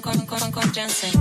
con, con, con, con Jensen.